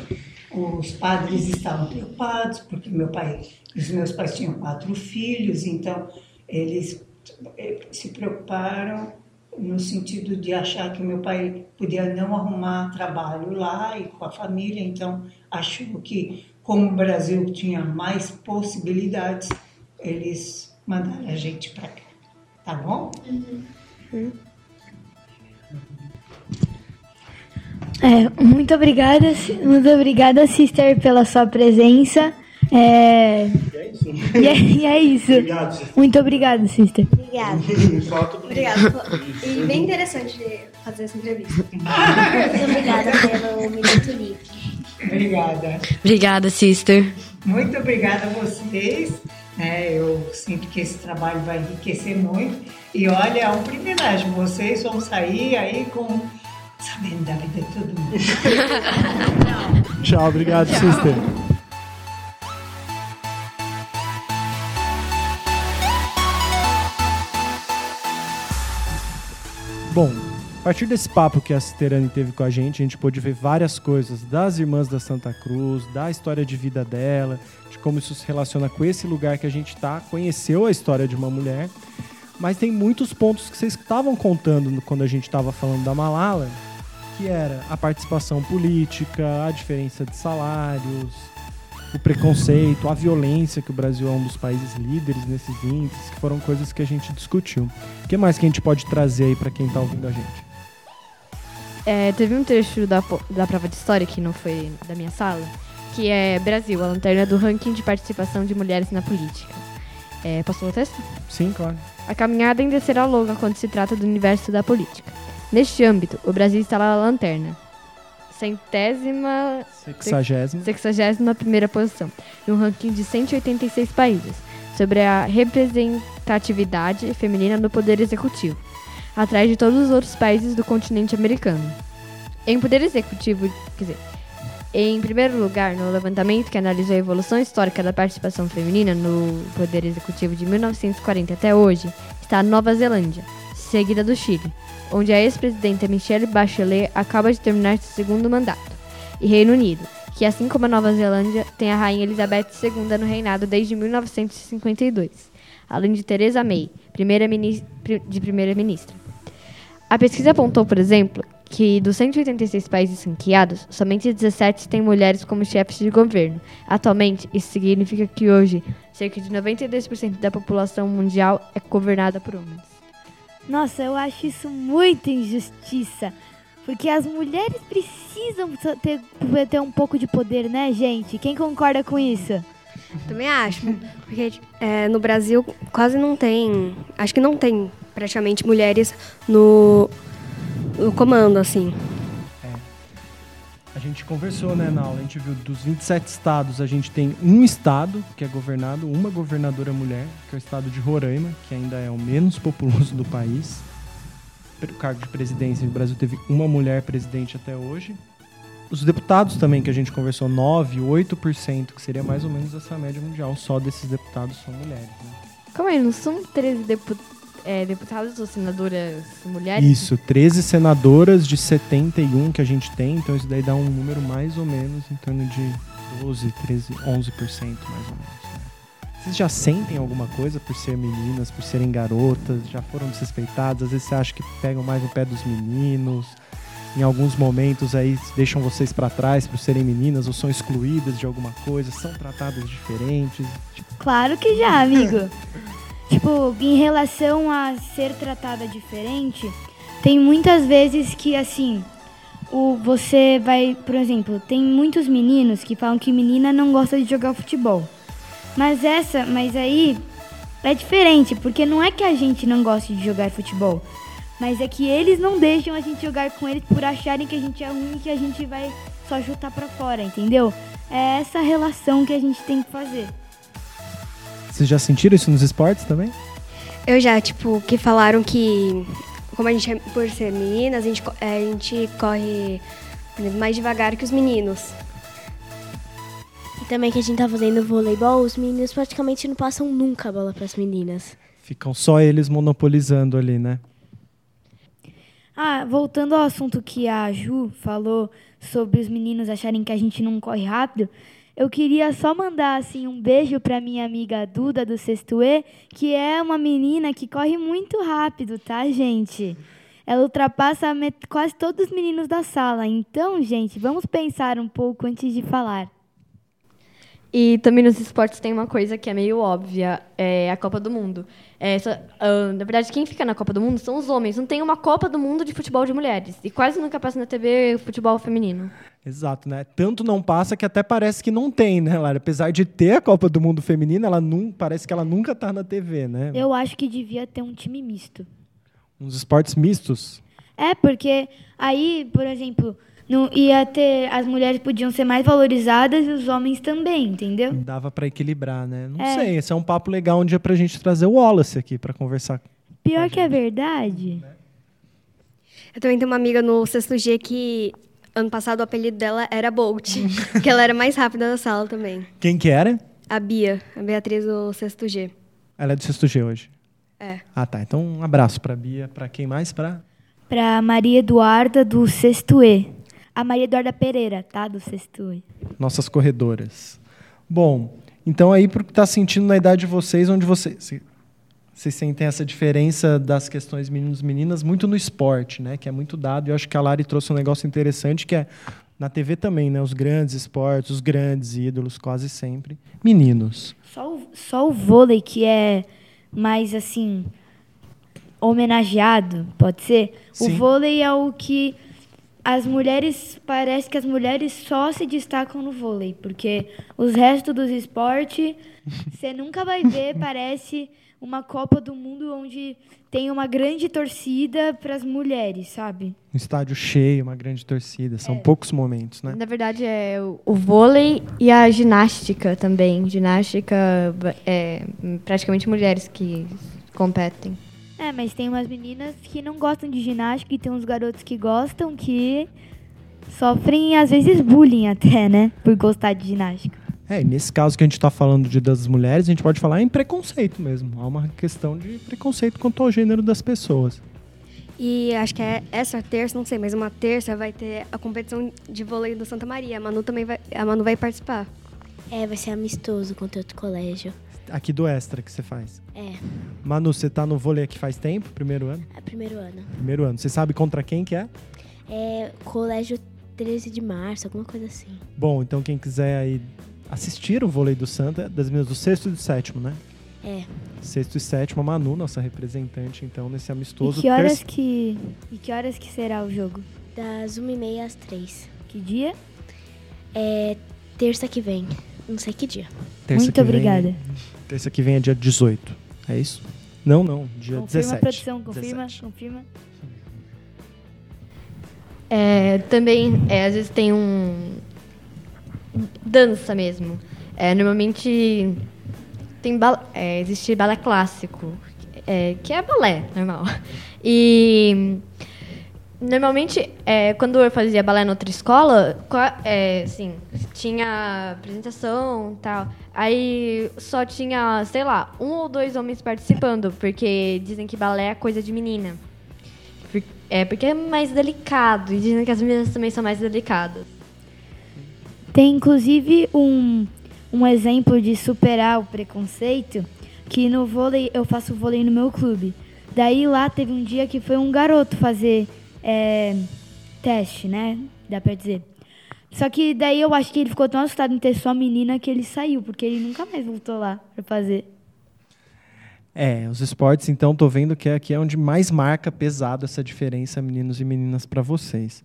os padres estavam preocupados, porque meu pai, os meus pais tinham quatro filhos, então eles eh, se preocuparam no sentido de achar que meu pai podia não arrumar trabalho lá e com a família, então achou que como o Brasil tinha mais possibilidades, eles mandaram a gente para cá. Tá bom? É, muito obrigada, muito obrigada, sister, pela sua presença. É... E é, e é isso. Obrigado, sister. Muito obrigada, sister. Obrigada. Obrigada. E bem interessante fazer essa entrevista. Muito obrigada pelo Minuto Livre. Obrigada. Obrigada, sister. Muito obrigada a vocês. É, eu sinto que esse trabalho vai enriquecer muito. E olha, é um privilégio. Vocês vão sair aí com. Sabendo da vida de todo mundo. Tchau, obrigado, sister. Bom, a partir desse papo que a Citerane teve com a gente, a gente pôde ver várias coisas das irmãs da Santa Cruz, da história de vida dela, de como isso se relaciona com esse lugar que a gente tá, conheceu a história de uma mulher. Mas tem muitos pontos que vocês estavam contando quando a gente estava falando da Malala, que era a participação política, a diferença de salários, o preconceito, a violência, que o Brasil é um dos países líderes nesses índices, que foram coisas que a gente discutiu. O que mais que a gente pode trazer aí para quem está ouvindo a gente? É, teve um trecho da, da prova de história, que não foi da minha sala, que é Brasil, a lanterna do ranking de participação de mulheres na política. É, posso ler o texto? Sim, claro. A caminhada ainda será longa quando se trata do universo da política. Neste âmbito, o Brasil está na lanterna. Centésima Sexagésimo. 61 primeira posição, em um ranking de 186 países, sobre a representatividade feminina no poder executivo, atrás de todos os outros países do continente americano. Em poder executivo, quer dizer, em primeiro lugar, no levantamento que analisou a evolução histórica da participação feminina no poder executivo de 1940 até hoje, está a Nova Zelândia, seguida do Chile, onde a ex-presidenta Michelle Bachelet acaba de terminar seu segundo mandato, e Reino Unido, que assim como a Nova Zelândia, tem a Rainha Elizabeth II no reinado desde 1952, além de Theresa May, primeira de primeira-ministra. A pesquisa apontou, por exemplo, que dos 186 países ranqueados, somente 17 têm mulheres como chefes de governo. Atualmente, isso significa que hoje, cerca de 92% da população mundial é governada por homens. Nossa, eu acho isso muita injustiça. Porque as mulheres precisam ter, ter um pouco de poder, né, gente? Quem concorda com isso? Também acho. Porque é, no Brasil quase não tem. Acho que não tem praticamente mulheres no, no comando, assim. A gente conversou, né, na aula, a gente viu dos 27 estados, a gente tem um estado que é governado, uma governadora mulher, que é o estado de Roraima, que ainda é o menos populoso do país. Pelo cargo de presidência, o Brasil teve uma mulher presidente até hoje. Os deputados também, que a gente conversou, 9, 8%, que seria mais ou menos essa média mundial. Só desses deputados são mulheres. Né? Calma aí, não são 13 depu é, deputadas ou senadoras mulheres? Isso, 13 senadoras de 71 que a gente tem, então isso daí dá um número mais ou menos em torno de 12, 13, 11% mais ou menos. né? Vocês já sentem alguma coisa por ser meninas, por serem garotas? Já foram desrespeitadas? Às vezes você acha que pegam mais no pé dos meninos? Em alguns momentos aí deixam vocês pra trás por serem meninas ou são excluídas de alguma coisa? São tratadas diferentes? Tipo, Claro que já, amigo. tipo, em relação a ser tratada diferente, tem muitas vezes que assim, o você vai, por exemplo, tem muitos meninos que falam que menina não gosta de jogar futebol. Mas essa, mas aí é diferente, porque não é que a gente não gosta de jogar futebol, mas é que eles não deixam a gente jogar com eles por acharem que a gente é ruim e que a gente vai só chutar pra fora, entendeu? É essa relação que a gente tem que fazer. Vocês já sentiram isso nos esportes também? Eu já, tipo, que falaram que, como a gente é, por ser meninas, a gente, é, a gente corre mais devagar que os meninos. E também que a gente tá fazendo voleibol, os meninos praticamente não passam nunca a bola pras meninas. Ficam só eles monopolizando ali, né? Ah, voltando ao assunto que a Ju falou sobre os meninos acharem que a gente não corre rápido, eu queria só mandar assim um beijo para minha amiga Duda do Sexto E, que é uma menina que corre muito rápido, tá, gente? ela ultrapassa quase todos os meninos da sala. Então, gente, vamos pensar um pouco antes de falar. E também nos esportes tem uma coisa que é meio óbvia, é a Copa do Mundo. É, só- ah, na verdade, quem fica na Copa do Mundo são os homens. Não tem uma Copa do Mundo de futebol de mulheres. E quase nunca passa na TV futebol feminino. Exato, né? Tanto não passa que até parece que não tem, né, Lara? Apesar de ter a Copa do Mundo feminina, ela não, parece que ela nunca tá na TV, né? Eu acho que devia ter um time misto. Uns esportes mistos. É, porque aí, por exemplo, não ia ter. As mulheres podiam ser mais valorizadas e os homens também, entendeu? Dava pra equilibrar, né? Não É. sei, esse é um papo legal um dia pra gente trazer o Wallace aqui pra conversar. Pior que é verdade. Eu também tenho uma amiga no sexto G que ano passado o apelido dela era Bolt, que ela era mais rápida da sala também. Quem que era? A Bia, a Beatriz do sexto G. Ela é do sexto G hoje. É. Ah, tá. Então um abraço pra Bia, pra quem mais? Pra... Pra Maria Eduarda do sexto E. A Maria Eduarda Pereira, tá? Do sexto E. nossas corredoras. Bom, então aí pro que tá sentindo na idade de vocês, onde vocês vocês sentem essa diferença das questões meninos e meninas muito no esporte, né? Que é muito dado. E eu acho que a Lari trouxe um negócio interessante que é na TV também, né? Os grandes esportes, os grandes ídolos, quase sempre meninos. Só o, só o vôlei que é mais assim homenageado, pode ser? Sim. O vôlei é o que as mulheres parece que as mulheres só se destacam no vôlei, porque os restos dos esportes você nunca vai ver, parece uma Copa do Mundo onde tem uma grande torcida para as mulheres, sabe? Um estádio cheio, uma grande torcida. São poucos momentos, né? Na verdade, é o, vôlei e a ginástica também. Ginástica, é praticamente mulheres que competem. É, mas tem umas meninas que não gostam de ginástica e tem uns garotos que gostam que sofrem, às vezes, bullying até, né? Por gostar de ginástica. É, e nesse caso que a gente está falando de das mulheres, a gente pode falar em preconceito mesmo. Há uma questão de preconceito quanto ao gênero das pessoas. E acho que é essa terça, não sei, mas uma terça vai ter a competição de vôlei do Santa Maria. A Manu também vai, a Manu vai participar. É, vai ser amistoso contra outro colégio. Aqui do Extra que você faz. É, Manu, você tá no vôlei aqui faz tempo? Primeiro ano? é primeiro ano. Primeiro ano. Você sabe contra quem que é? É colégio 13 de março, alguma coisa assim. Bom, então quem quiser aí assistir o vôlei do Santa, das meninas do sexto e do sétimo, né? É, Sexto e sétimo, a Manu, nossa representante, então, nesse amistoso. E que horas terça- que e que horas que será o jogo? das 1h30 às 3. Que dia? É terça que vem. Não sei que dia. terça Muito que vem- obrigada. terça que vem é dia 18. É isso? Não, não. Dia confirma 17. a produção, confirma, 17. confirma. É, também, é, às vezes tem um. Dança mesmo. É, normalmente tem é, existe balé clássico, é, que é balé normal. E normalmente, é, quando eu fazia balé na outra escola, é, assim, tinha apresentação tal. Aí só tinha, sei lá, um ou dois homens participando, porque dizem que balé é coisa de menina. É porque é mais delicado. E dizem que as meninas também são mais delicadas. Tem inclusive um, um exemplo de superar o preconceito, que no vôlei, eu faço vôlei no meu clube. Daí lá teve um dia que foi um garoto fazer é, teste, né? Dá pra dizer. Só que daí eu acho que ele ficou tão assustado em ter só menina que ele saiu, porque ele nunca mais voltou lá pra fazer. É, os esportes, então, tô vendo que aqui é onde mais marca pesado essa diferença, meninos e meninas, para vocês.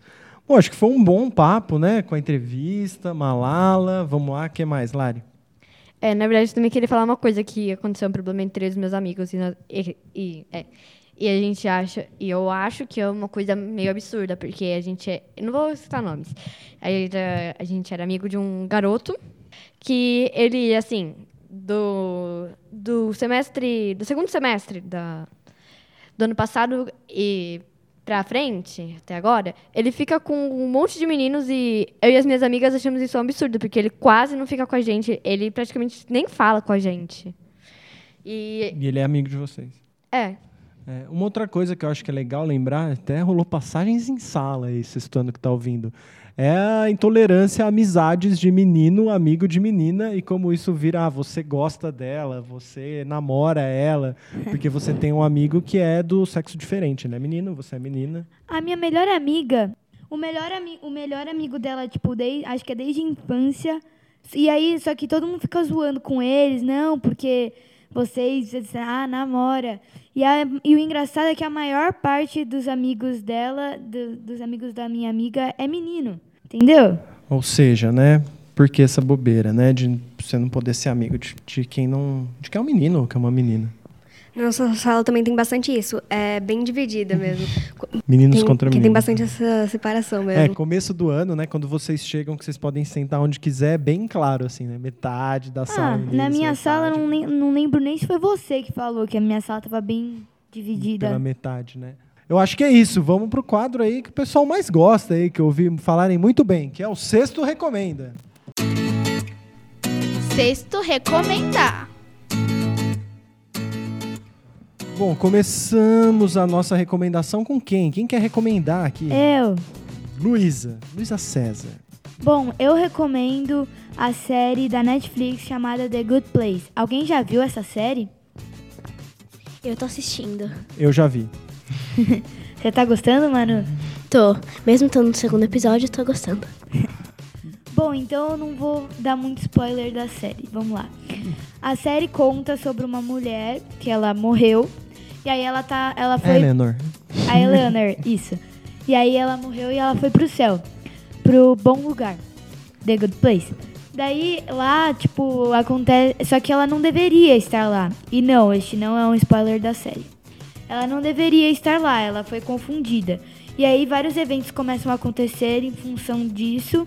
Bom, acho que foi um bom papo, né? Com a entrevista, Malala. Vamos lá, o que mais, Lari? É, na verdade, eu também queria falar uma coisa que aconteceu um problema entre os meus amigos. E, nós- e, e, é, e a gente acha, e eu acho que é uma coisa meio absurda, porque a gente é. Não vou citar nomes. A gente, é- a gente era amigo de um garoto que ele, assim, do, do semestre. do segundo semestre da, do ano passado e pra frente, até agora, ele fica com um monte de meninos e eu e as minhas amigas achamos isso um absurdo, porque ele quase não fica com a gente, ele praticamente nem fala com a gente. E E ele é amigo de vocês. é, É, uma outra coisa que eu acho que é legal lembrar, até rolou passagens em sala aí, ano que tá ouvindo. é a intolerância a amizades de menino, amigo de menina, e como isso vira, ah, você gosta dela, você namora ela, porque você tem um amigo que é do sexo diferente, né? Menino, você é menina. A minha melhor amiga, o melhor, ami o melhor amigo dela, tipo, desde, acho que é desde a infância. E aí, só que todo mundo fica zoando com eles, não, porque vocês, ah, namora. E, a, e o engraçado é que a maior parte dos amigos dela, do, dos amigos da minha amiga, é menino. Entendeu? Ou seja, né? Por que essa bobeira, né? De você não poder ser amigo de, de quem não. de quem é um menino ou que é uma menina. Nossa sala também tem bastante isso. É bem dividida mesmo. Meninos tem, contra meninos. tem bastante essa separação mesmo. É, começo do ano, né? Quando vocês chegam, que vocês podem sentar onde quiser, é bem claro, assim, né? Metade da Ah, sala. na meninos, minha sala, metade não, nem- não lembro nem se foi você que falou que a minha sala tava bem dividida. Pela metade, né? Eu acho que é isso. Vamos pro quadro aí que o pessoal mais gosta aí, que eu ouvi falarem muito bem, que é o Sexto Recomenda. Sexto recomendar. Bom, começamos a nossa recomendação com quem? Quem quer recomendar aqui? Eu. Luísa. Luísa César. Bom, eu recomendo a série da Netflix chamada The Good Place. Alguém já viu essa série? Eu tô assistindo. Eu já vi. Você tá gostando, Manu? Tô. Mesmo estando no segundo episódio, eu tô gostando. Bom, então eu não vou dar muito spoiler da série. Vamos lá. A série conta sobre uma mulher que ela morreu. E aí ela tá. Ela foi. Eleanor. A Eleanor, isso. E aí ela morreu e ela foi pro céu. Pro bom lugar. The Good Place. Daí lá, tipo, acontece. Só que ela não deveria estar lá. E não, este não é um spoiler da série. Ela não deveria estar lá, ela foi confundida. E aí vários eventos começam a acontecer em função disso.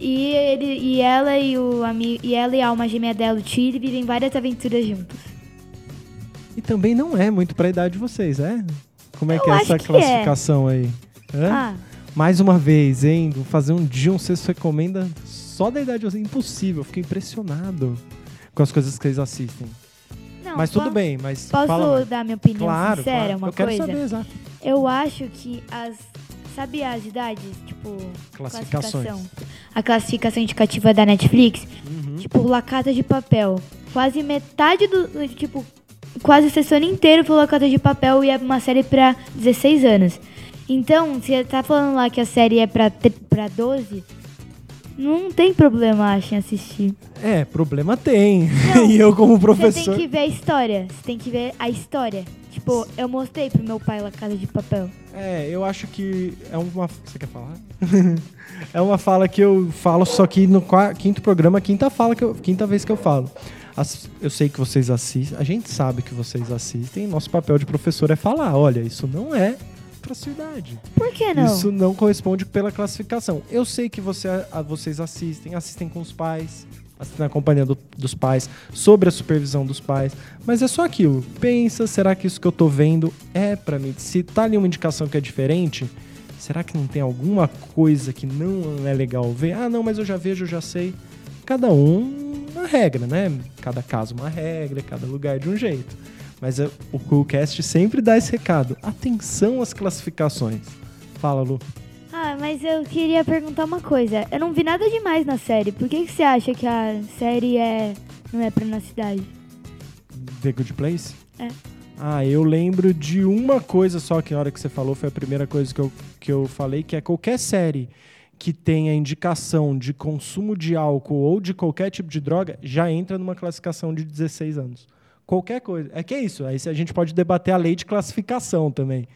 E, ele, e ela e o ami- e ela e a alma gêmea dela, o Chile, vivem várias aventuras juntos. E também não é muito pra idade de vocês, é? Como é Eu que é essa que classificação aí? Hã? Ah, Mais uma vez, hein? Vou fazer um dia um sexto recomenda só da idade de vocês. Impossível, eu fiquei impressionado com as coisas que vocês assistem. não, mas tudo po- bem, mas Posso fala dar minha opinião Claro, sincera, claro. uma eu quero coisa? saber, exato. Eu acho que as. Sabe as idades? Tipo. Classificações. classificação. A classificação indicativa da Netflix? Uhum. Tipo, La Casa de Papel. Quase metade do. Tipo, quase a sessão inteira foi La Casa de Papel e é uma série pra 16 anos. Então, se você tá falando lá que a série é pra, pra 12, não tem problema, acho, em assistir. É, problema tem. Não, e eu, como Você professor. tem que ver a história. Você tem que ver a história. Tipo, eu mostrei pro meu pai La Casa de Papel. É, eu acho que é uma. Você quer falar? é uma fala que eu falo, só que no quinto programa, quinta fala que eu- quinta vez que eu falo. As- eu sei que vocês assistem, a gente sabe que vocês assistem. Nosso papel de professor é falar, olha, isso não é pra sua idade. Por que não? Isso não corresponde pela classificação. Eu sei que você, a- vocês assistem, assistem com os pais, assistem na companhia do- dos pais, sobre a supervisão dos pais, mas é só aquilo. Pensa, será que isso que eu tô vendo é pra mim? Se tá ali uma indicação que é diferente, será que não tem alguma coisa que não é legal ver? Ah, não, mas eu já vejo, eu já sei. Cada um uma regra, né? Cada caso uma regra, cada lugar de um jeito. Mas é- o Coolcast sempre dá esse recado. Atenção às classificações. Fala, Lu. Ah, mas eu queria perguntar uma coisa. Eu não vi nada demais na série. Por que, que você acha que a série é não é pra nossa cidade? The Good Place? É. Ah, eu lembro de uma coisa só que na hora que você falou foi a primeira coisa que eu, que eu falei, que é qualquer série que tenha indicação de consumo de álcool ou de qualquer tipo de droga, já entra numa classificação de 16 anos. Qualquer coisa. É que é isso. Aí a gente pode debater a lei de classificação também.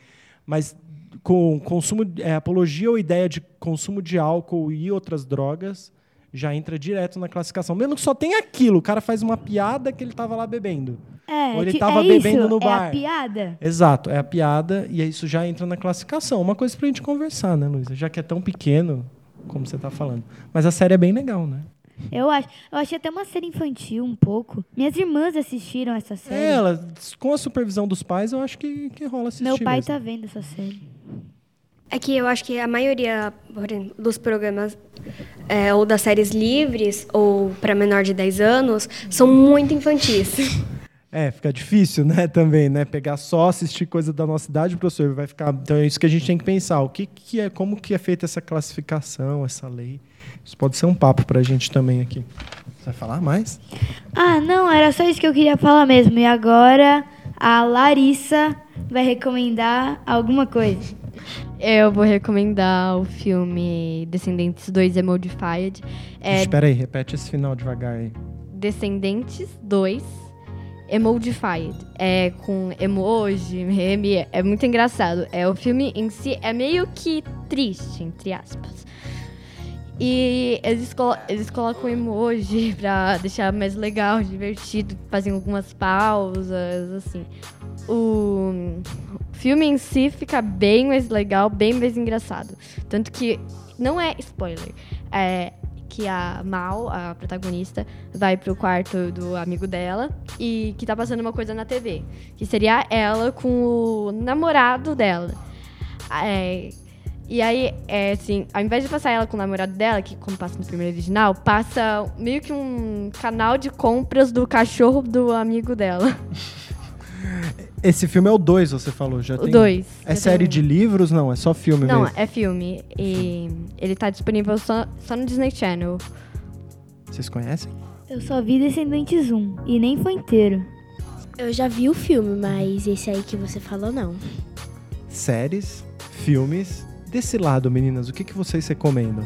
Mas com consumo, é, apologia ou ideia de consumo de álcool e outras drogas já entra direto na classificação. Mesmo que só tenha aquilo, o cara faz uma piada que ele estava lá bebendo. É, Ou ele que- tava é bebendo isso, no É bar. a piada? Exato, é a piada e isso já entra na classificação. Uma coisa pra gente conversar, né, Luísa? Já que é tão pequeno, como você tá falando. Mas a série é bem legal, né? Eu acho. Eu achei até uma série infantil um pouco. Minhas irmãs assistiram essa série. É, ela, com a supervisão dos pais, eu acho que, que rola assistir Meu pai mesmo. tá vendo essa série. É que eu acho que a maioria exemplo, dos programas é, ou das séries livres ou para menor de 10 anos são muito infantis. É, fica difícil, né, também, né? Pegar só assistir coisa da nossa idade, professor, vai ficar. Então é isso que a gente tem que pensar. O que, que é, como que é feita essa classificação, essa lei? Isso pode ser um papo pra gente também aqui. Você vai falar mais? Ah, não, era só isso que eu queria falar mesmo. E agora a Larissa vai recomendar alguma coisa. Eu vou recomendar o filme Descendentes 2 Emodified. É Espera aí, repete esse final devagar aí. Descendentes 2 Emodified. É com emoji, meme, é muito engraçado. É, o filme em si é meio que triste, entre aspas. E eles, colo eles colocam emoji pra deixar mais legal, divertido, fazem algumas pausas, assim. O filme em si fica bem mais legal, bem mais engraçado. Tanto que não é spoiler. É que a Mal, a protagonista, vai pro quarto do amigo dela e que tá passando uma coisa na TV. Que seria ela com o namorado dela. É, e aí, é, assim, ao invés de passar ela com o namorado dela, que como passa no primeiro original, passa meio que um canal de compras do cachorro do amigo dela. Esse filme é o 2, você falou. Já O tem... 2. É série de livros? Não, é só filme Não, mesmo. é filme. E ele tá disponível só, só no Disney Channel. Vocês conhecem? Eu só vi Descendentes 1 e nem foi inteiro. Eu já vi o filme, mas esse aí que você falou, não. Séries, filmes. Desse lado, meninas, o que, que vocês recomendam?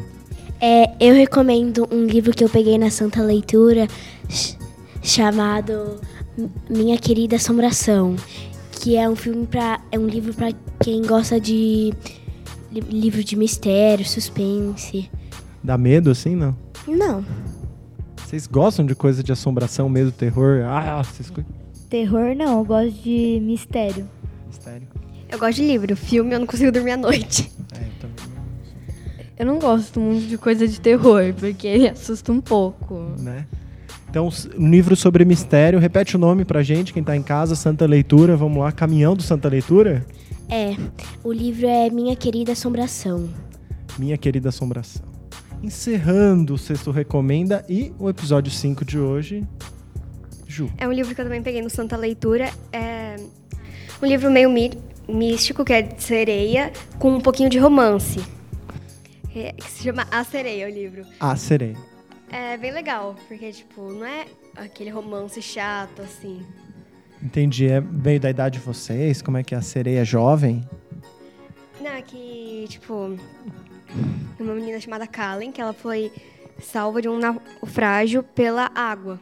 É, eu recomendo um livro que eu peguei na Santa Leitura ch- chamado Minha Querida Assombração, que é um filme para é um livro para quem gosta de li- livro de mistério, suspense. Dá medo assim, não? Não. Vocês gostam de coisa de assombração, medo, terror? Ah, vocês Terror não, eu gosto de mistério. Mistério. Eu gosto de livro. Filme eu não consigo dormir à noite. É, eu também. Eu não gosto muito de coisa de terror, porque ele assusta um pouco. Né? Então, um livro sobre mistério. Repete o nome pra gente, quem tá em casa, Santa Leitura. Vamos lá, Caminhão do Santa Leitura? É, o livro é Minha Querida Assombração. Minha querida assombração. Encerrando o sexto Recomenda e o episódio 5 de hoje. Ju. É um livro que eu também peguei no Santa Leitura. É um livro meio mí- místico, que é de sereia, com um pouquinho de romance. É, que se chama A Sereia, o livro. A Sereia. É bem legal, porque, tipo, não é aquele romance chato, assim. Entendi. É veio da idade de vocês? Como é que é a sereia jovem? Não, é que, tipo, uma menina chamada Kalen, que ela foi salva de um naufrágio pela água,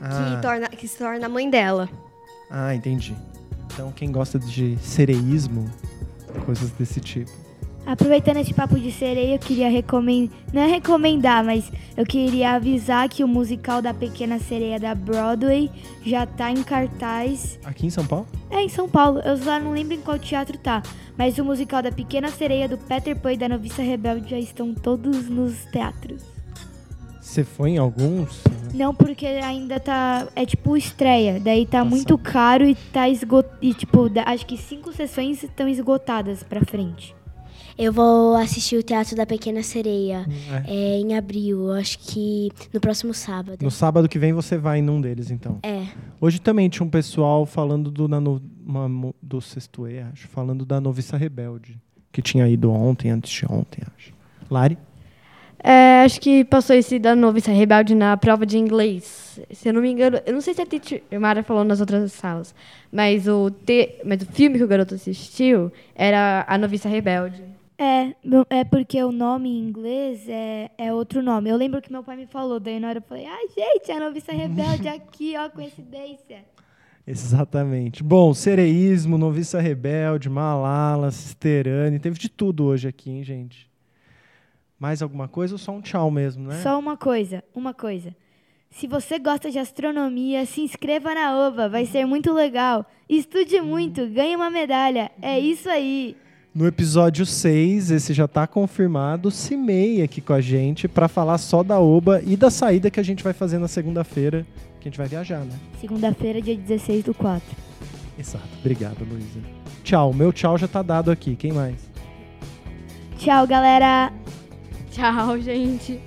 Ah, que, torna, que se torna a mãe dela. ah, entendi. Então, quem gosta de sereísmo, coisas desse tipo. Aproveitando esse papo de sereia, eu queria recomendar. Não é recomendar, mas eu queria avisar que o musical da Pequena Sereia da Broadway já tá em cartaz. Aqui em São Paulo? É, em São Paulo. Eu só não lembro em qual teatro tá. Mas o musical da Pequena Sereia, do Peter Pan e da Noviça Rebelde já estão todos nos teatros. Você foi em alguns? Não, porque ainda tá. É tipo estreia. Daí tá Nossa. muito caro e tá esgotado. E tipo, acho que cinco sessões estão esgotadas pra frente. Eu vou assistir o Teatro da Pequena Sereia É. é, em abril, acho que no próximo sábado. No sábado que vem você vai num deles, então. É. Hoje também tinha um pessoal falando do, uma do sexto E, acho, falando da Noviça Rebelde, que tinha ido ontem, antes de ontem, acho. Lari? É, acho que passou esse da Noviça Rebelde na prova de inglês. Se eu não me engano, eu não sei se a teacher Mara falou nas outras salas, mas o, te, mas o filme que o garoto assistiu era A Noviça Rebelde. É, é porque o nome em inglês é, é outro nome. Eu lembro que meu pai me falou, daí na hora eu falei, ai gente, a noviça rebelde aqui, ó, coincidência. Exatamente. Bom, sereísmo, Noviça Rebelde, Malala, Cisterane, teve de tudo hoje aqui, hein, gente? Mais alguma coisa ou só um tchau mesmo, né? Só uma coisa, uma coisa. Se você gosta de astronomia, se inscreva na OVA, vai ser muito legal. Estude muito, ganhe uma medalha. É isso aí. No episódio 6, esse já tá confirmado, Cimei aqui com a gente para falar só da OBA e da saída que a gente vai fazer na segunda-feira, que a gente vai viajar, né? Segunda-feira, dia 16 do 4. Exato. Obrigado, Luísa. Tchau. Meu tchau já tá dado aqui. Quem mais? Tchau, galera. Tchau, gente.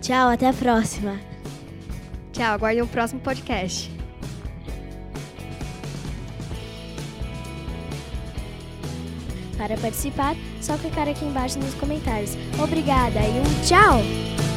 Tchau, até a próxima. Tchau, aguardem o próximo podcast. Para participar, só clicar aqui embaixo nos comentários. Obrigada e um tchau!